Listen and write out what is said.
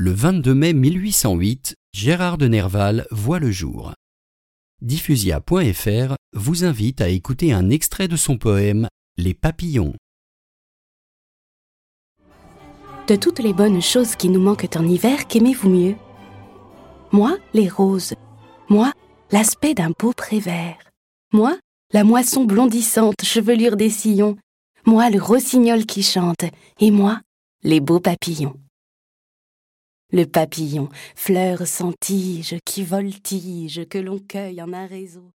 Le 22 mai 1808, Gérard de Nerval voit le jour. Diffusia.fr vous invite à écouter un extrait de son poème Les papillons. De toutes les bonnes choses qui nous manquent en hiver, qu'aimez-vous mieux? Moi, les roses. Moi, l'aspect d'un beau prévert. Moi, la moisson blondissante, chevelure des sillons. Moi, le rossignol qui chante. Et moi, les beaux papillons. Le papillon, fleur sans tige, qui voltige, que l'on cueille en un réseau.